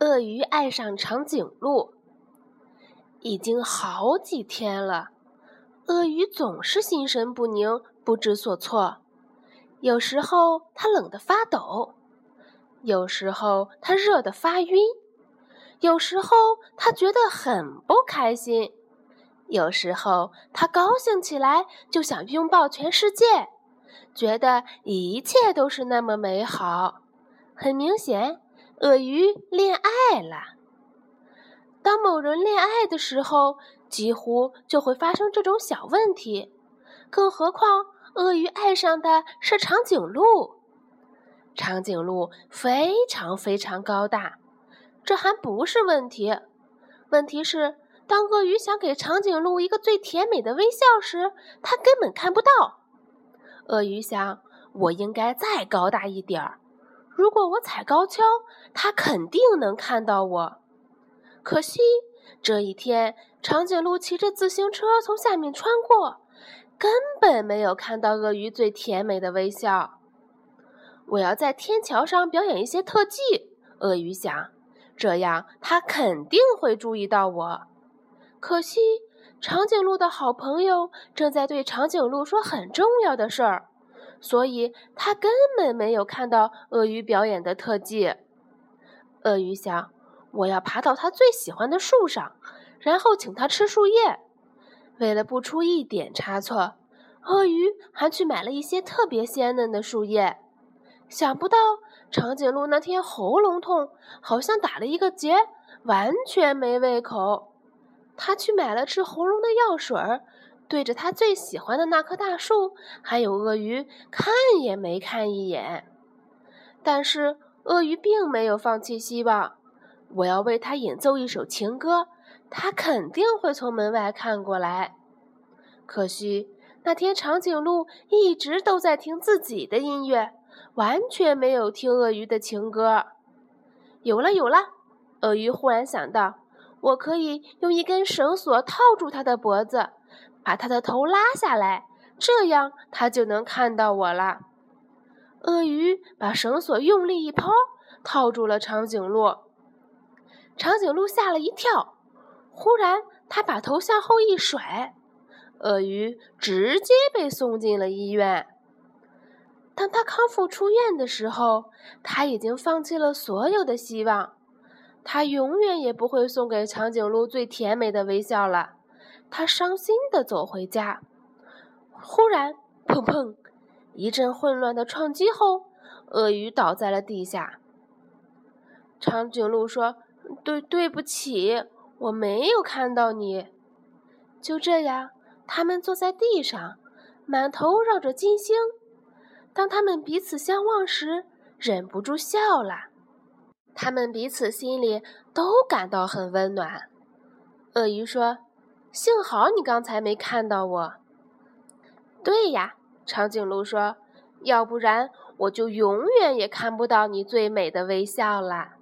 鳄鱼爱上长颈鹿。已经好几天了，鳄鱼总是心神不宁、不知所措。有时候它冷得发抖，有时候它热得发晕，有时候它觉得很不开心，有时候它高兴起来就想拥抱全世界，觉得一切都是那么美好。很明显。鳄鱼恋爱了。当某人恋爱的时候，几乎就会发生这种小问题。更何况，鳄鱼爱上的是长颈鹿。长颈鹿非常非常高大，这还不是问题。问题是，当鳄鱼想给长颈鹿一个最甜美的微笑时，它根本看不到。鳄鱼想，我应该再高大一点儿。如果我踩高跷，它肯定能看到我。可惜这一天，长颈鹿骑着自行车从下面穿过，根本没有看到鳄鱼最甜美的微笑。我要在天桥上表演一些特技，鳄鱼想，这样它肯定会注意到我。可惜，长颈鹿的好朋友正在对长颈鹿说很重要的事儿。所以，他根本没有看到鳄鱼表演的特技。鳄鱼想：“我要爬到它最喜欢的树上，然后请它吃树叶。”为了不出一点差错，鳄鱼还去买了一些特别鲜嫩的树叶。想不到，长颈鹿那天喉咙痛，好像打了一个结，完全没胃口。他去买了治喉咙的药水儿。对着他最喜欢的那棵大树，还有鳄鱼，看也没看一眼。但是鳄鱼并没有放弃希望。我要为他演奏一首情歌，他肯定会从门外看过来。可惜那天长颈鹿一直都在听自己的音乐，完全没有听鳄鱼的情歌。有了，有了！鳄鱼忽然想到，我可以用一根绳索套住它的脖子。把他的头拉下来，这样他就能看到我了。鳄鱼把绳索用力一抛，套住了长颈鹿。长颈鹿吓了一跳，忽然他把头向后一甩，鳄鱼直接被送进了医院。当他康复出院的时候，他已经放弃了所有的希望，他永远也不会送给长颈鹿最甜美的微笑了。他伤心地走回家，忽然，砰砰，一阵混乱的撞击后，鳄鱼倒在了地下。长颈鹿说：“对，对不起，我没有看到你。”就这样，他们坐在地上，满头绕着金星。当他们彼此相望时，忍不住笑了。他们彼此心里都感到很温暖。鳄鱼说。幸好你刚才没看到我。对呀，长颈鹿说：“要不然我就永远也看不到你最美的微笑啦。”